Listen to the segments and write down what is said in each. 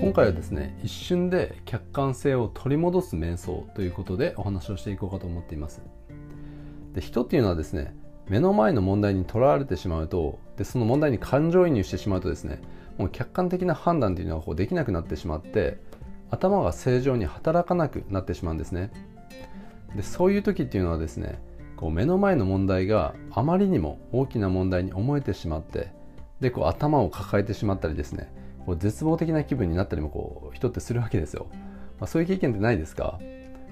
今回はですね一瞬で客観性を取り戻す瞑想ということでお話をしていこうかと思っています。で人っていうのはですね目の前の問題にとらわれてしまうとでその問題に感情移入してしまうとですねもう客観的な判断というのはこうできなくなってしまって頭が正常に働かなくなってしまうんですね。でそういう時っていうのはですねこう目の前の問題があまりにも大きな問題に思えてしまってでこう頭を抱えてしまったりですねこう絶望的な気分になったりもこう人ってするわけですよ、まあ、そういう経験ってないですか、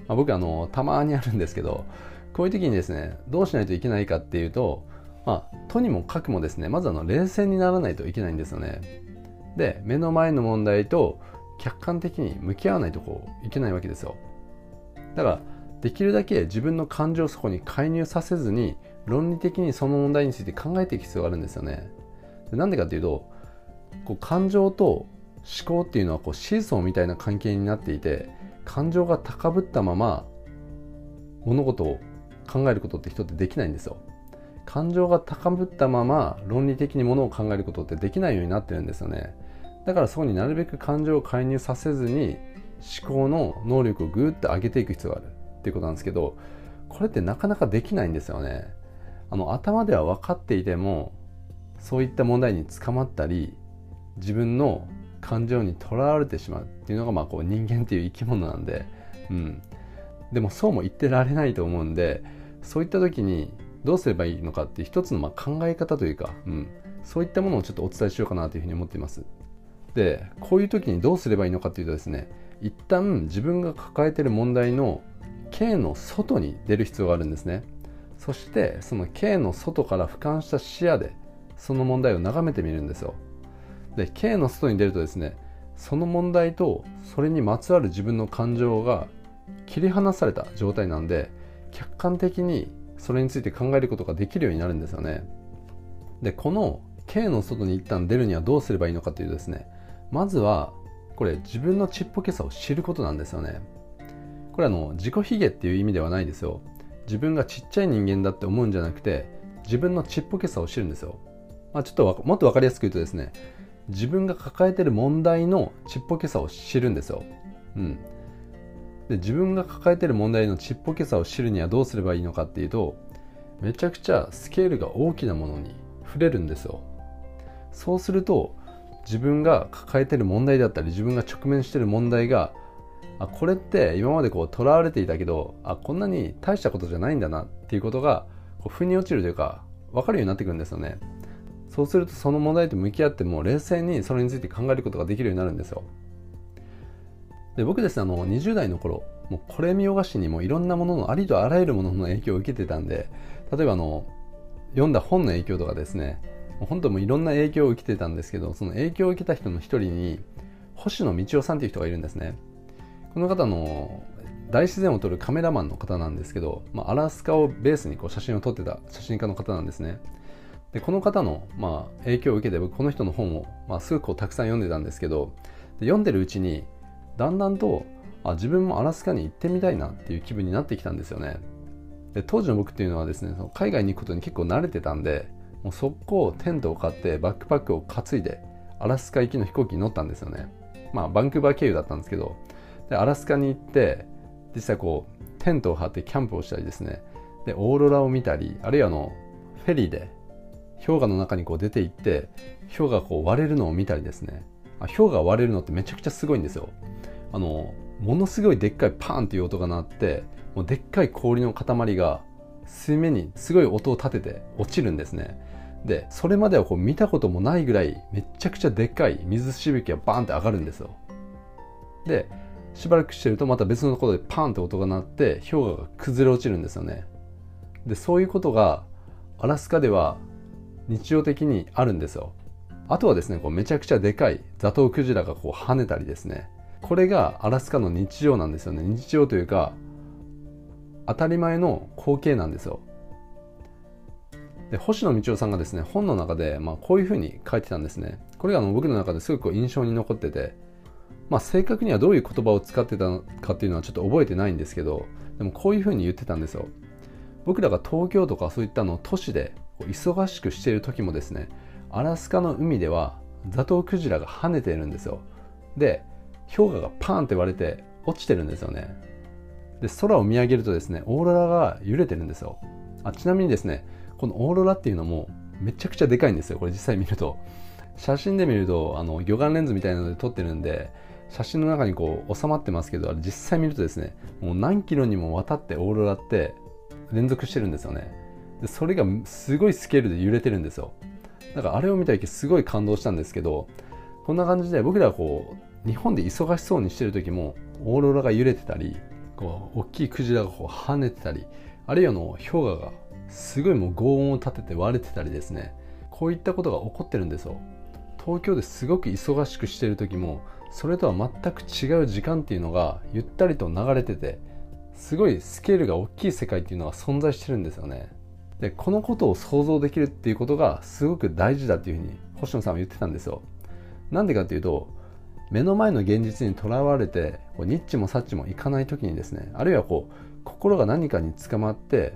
まあ、僕あのたまにあるんですけどこういう時にですねどうしないといけないかっていうとまあ、とにもかくもですねまずあの冷静にならないといけないんですよね。で目の前の問題と客観的に向き合わないとこういけないわけですよ。だからできるだけ自分の感情をそこに介入させずに論理的にその問題について考えていく必要があるんですよね。なんでかっていうとこう感情と思考っていうのはこうシーソーみたいな関係になっていて感情が高ぶったまま物事を考えることって人ってできないんですよ。感情が高ぶったまま論理的にものを考えることってできないようになってるんですよね。だからそこになるべく感情を介入させずに思考の能力をぐーっと上げていく必要がある。っていうことなんですけどこれってなかなかできないんですよね。あの頭では分かっていてもそういった問題に捕まったり自分の感情にとらわれてしまうっていうのがまあこう人間っていう生き物なんで、うん、でもそうも言ってられないと思うんでそういった時にどうすればいいのかっていう一つのま考え方というか、うん、そういったものをちょっとお伝えしようかなというふうに思っています。でこういう時にどうすればいいのかというとですね一旦自分が抱えている問題の K の外に出る必要があるんですね。そしてその K の外から俯瞰した視野でその問題を眺めてみるんですよ。で K の外に出るとですねその問題とそれにまつわる自分の感情が切り離された状態なんで客観的にそれについて考えることができるようになるんですよね。でこの K の外に一旦出るにはどうすればいいのかというとですねまずはこれ自分のちっぽけさを知ることなんですよね。これあの自己卑下っていう意味ではないですよ。自分がちっちゃい人間だって思うんじゃなくて自分のちっぽけさを知るんですよ、まあ、ちょっともっと分かりやすく言うとですね自分が抱えてる問題のちっぽけさを知るんですよ、うん、で自分が抱えてる問題のちっぽけさを知るにはどうすればいいのかっていうとめちゃくちゃスケールが大きなものに触れるんですよ。そうすると自分が抱えてる問題だったり自分が直面してる問題があこれって今までこう囚われていたけどあこんなに大したことじゃないんだなっていうことがこう腑に落ちるというか分かるようになってくるんですよね。そうするとその問題と向き合っても冷静にそれについて考えることができるようになるんですよ。で僕ですねあの20代の頃もうこれ見よがしにもいろんなもののありとあらゆるものの影響を受けてたんで例えばあの読んだ本の影響とかですね本当もいろんな影響を受けてたんですけどその影響を受けた人の一人に星野道夫さんという人がいるんですね。この方の大自然を撮るカメラマンの方なんですけど、まあ、アラスカをベースにこう写真を撮ってた写真家の方なんですね。でこの方の、まあ、影響を受けて僕この人の本を、まあ、すごくこうたくさん読んでたんですけどで読んでるうちにだんだんとあ自分もアラスカに行ってみたいなっていう気分になってきたんですよね。で当時の僕っていうのはですねその海外に行くことに結構慣れてたんでもう速攻テントを買ってバックパックを担いでアラスカ行きの飛行機に乗ったんですよね。まあバンクーバー経由だったんですけどでアラスカに行って実際こうテントを張ってキャンプをしたりですね。でオーロラを見たりあるいはあのフェリーで氷河の中にこう出て行って氷河がこう割れるのを見たりですね。あ氷河割れるのってめちゃくちゃすごいんですよ。あのものすごいでっかいパーンっていう音が鳴ってもうでっかい氷の塊が水面にすごい音を立てて落ちるんですね。でそれまではこう見たこともないぐらいめちゃくちゃでっかい水しぶきがバーンって上がるんですよ。でしばらくしてるとまた別のところでパーンって音が鳴って氷河が崩れ落ちるんですよね。でそういうことがアラスカでは日常的にあるんですよ。あとはですねこうめちゃくちゃでかいザトウクジラがこう跳ねたりですね。これがアラスカの日常なんですよね。日常というか当たり前の光景なんですよ。で星野道夫さんがですね本の中で、まあ、こういうふうに書いてたんですね。これがあの僕の中ですごく印象に残ってて、まあ、正確にはどういう言葉を使ってたのかっていうのはちょっと覚えてないんですけどでもこういうふうに言ってたんですよ。僕らが東京とかそういったの都市で忙しくしている時もですねアラスカの海ではザトウクジラが跳ねているんですよ。で氷河がパーンって割れて落ちてるんですよね。で空を見上げるとですねオーロラが揺れてるんですよ。あちなみにですねこのオーロラっていうのもめちゃくちゃでかいんですよ。これ実際見ると。写真で見るとあの魚眼レンズみたいなので撮ってるんで写真の中にこう収まってますけど実際見るとですねもう何キロにもわたってオーロラって連続してるんですよね。でそれがすごいスケールで揺れてるんですよ。だからあれを見た時すごい感動したんですけどこんな感じで僕らはこう日本で忙しそうにしてる時もオーロラが揺れてたりこう大きいクジラがこう跳ねてたりあるいはの氷河がすごいもう轟音を立てて割れてたりですね。こういったことが起こってるんですよ。東京ですごく忙しくしてる時もそれとは全く違う時間っていうのがゆったりと流れててすごいスケールが大きい世界っていうのが存在してるんですよね。でこのことを想像できるっていうことがすごく大事だっていうふうに星野さんは言ってたんですよなんでかっていうと目の前の現実にとらわれてこうニッチもサッチもいかない時にですねあるいはこう心が何かにつかまって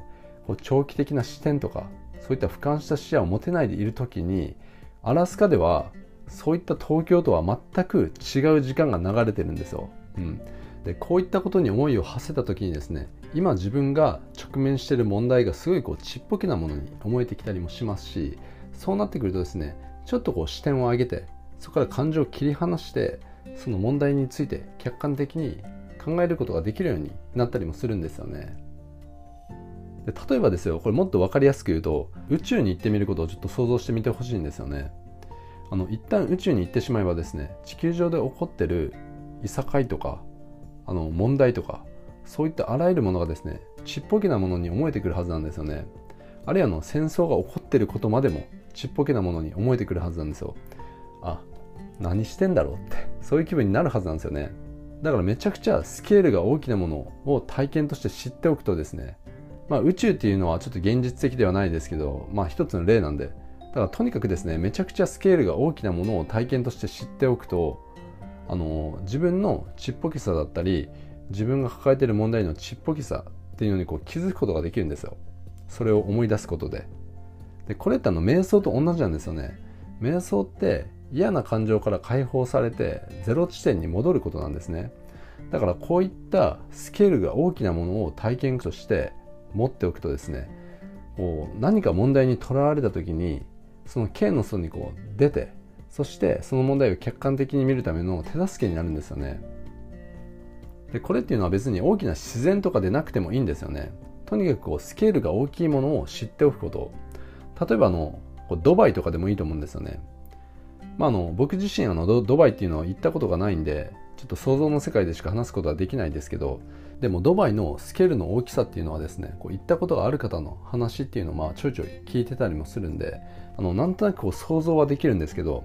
こう長期的な視点とかそういった俯瞰した視野を持てないでいる時にアラスカではそういった東京とは全く違う時間が流れてるんですよ。うん、でこういったことに思いを馳せた時にですね今自分が直面している問題がすごいこうちっぽけなものに思えてきたりもしますしそうなってくるとですねちょっとこう視点を上げてそこから感情を切り離してその問題について客観的に考えることができるようになったりもするんですよね。で例えばですよこれもっと分かりやすく言うと宇宙に行ってみることをちょっと想像してみてほしいんですよね。あの一旦宇宙に行ってしまえばですね地球上で起こってるいさかいとかあの問題とかそういったあらゆるものがですねちっぽけなものに思えてくるはずなんですよね。あるいはの戦争が起こってることまでもちっぽけなものに思えてくるはずなんですよ。あ何してんだろうってそういう気分になるはずなんですよね。だからめちゃくちゃスケールが大きなものを体験として知っておくとですねまあ宇宙っていうのはちょっと現実的ではないですけどまあ一つの例なんで。だからとにかくですねめちゃくちゃスケールが大きなものを体験として知っておくとあの自分のちっぽけさだったり自分が抱えている問題のちっぽけさっていうのにこう気づくことができるんですよ。それを思い出すことで。でこれってあの瞑想と同じなんですよね。瞑想って嫌な感情から解放されてゼロ地点に戻ることなんですね。だからこういったスケールが大きなものを体験として持っておくとですねこう何か問題にとらわれた時にその剣の外にこう出てそしてその問題を客観的に見るための手助けになるんですよね。でこれっていうのは別に大きな自然とかでなくてもいいんですよね。とにかくこうスケールが大きいものを知っておくこと。例えばあのドバイとかでもいいと思うんですよね。まあ、あの僕自身あのドバイっていうのは行ったことがないんでちょっと想像の世界でしか話すことはできないですけどでもドバイのスケールの大きさっていうのはですねこう行ったことがある方の話っていうのをまあちょいちょい聞いてたりもするんであのなんとなくこう想像はできるんですけど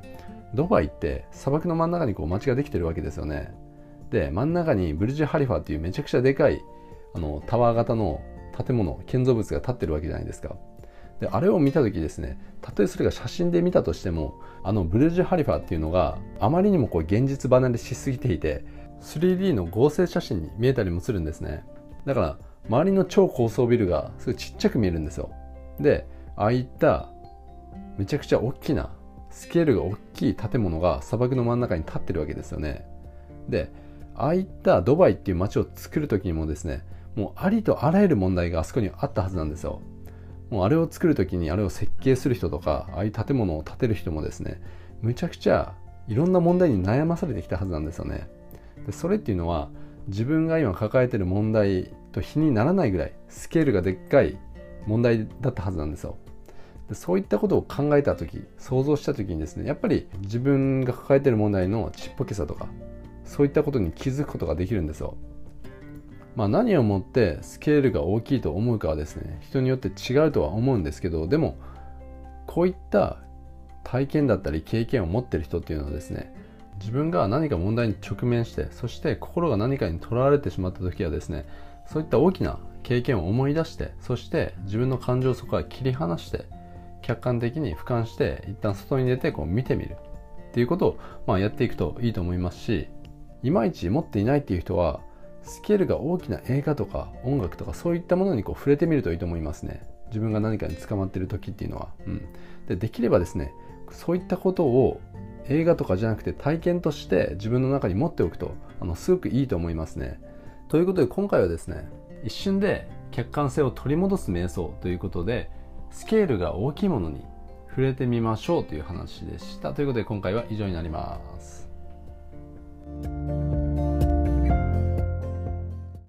ドバイって砂漠の真ん中にこう街ができてるわけですよね。で真ん中にブルジュ・ハリファっていうめちゃくちゃでかいあのタワー型の建物建造物が建ってるわけじゃないですか。であれを見た時ですねたとえそれが写真で見たとしてもあのブルージュ・ハリファっていうのがあまりにもこう現実離れしすぎていて 3D の合成写真に見えたりもするんですね。だから周りの超高層ビルがすごいちっちゃく見えるんですよ。でああいっためちゃくちゃ大きなスケールが大きい建物が砂漠の真ん中に立ってるわけですよね。でああいったドバイっていう街を作る時にもですねもうありとあらゆる問題があそこにあったはずなんですよ。もうあれを作る時にあれを設計する人とかああいう建物を建てる人もですねむちゃくちゃいろんな問題に悩まされてきたはずなんですよね。でそれっていうのは自分が今抱えてる問題と比にならないぐらいスケールがでっかい問題だったはずなんですよ。でそういったことを考えた時想像した時にですねやっぱり自分が抱えてる問題のちっぽけさとかそういったことに気づくことができるんですよ。まあ、何をもってスケールが大きいと思うかはですね人によって違うとは思うんですけどでもこういった体験だったり経験を持ってる人っていうのはですね自分が何か問題に直面してそして心が何かにとらわれてしまった時はですねそういった大きな経験を思い出してそして自分の感情をそこから切り離して客観的に俯瞰して一旦外に出てこう見てみる。っていうことを、まあ、やっていくといいと思いますしいまいち持っていないっていう人はスケールが大きな映画とか音楽とかそういったものにこう触れてみるといいと思いますね。自分が何かに捕まってる時っていうのは、うん、でできればですねそういったことを映画とかじゃなくて体験として自分の中に持っておくとあのすごくいいと思いますね。ということで今回はですね一瞬で客観性を取り戻す瞑想ということでスケールが大きいものに触れてみましょうという話でした。ということで今回は以上になります。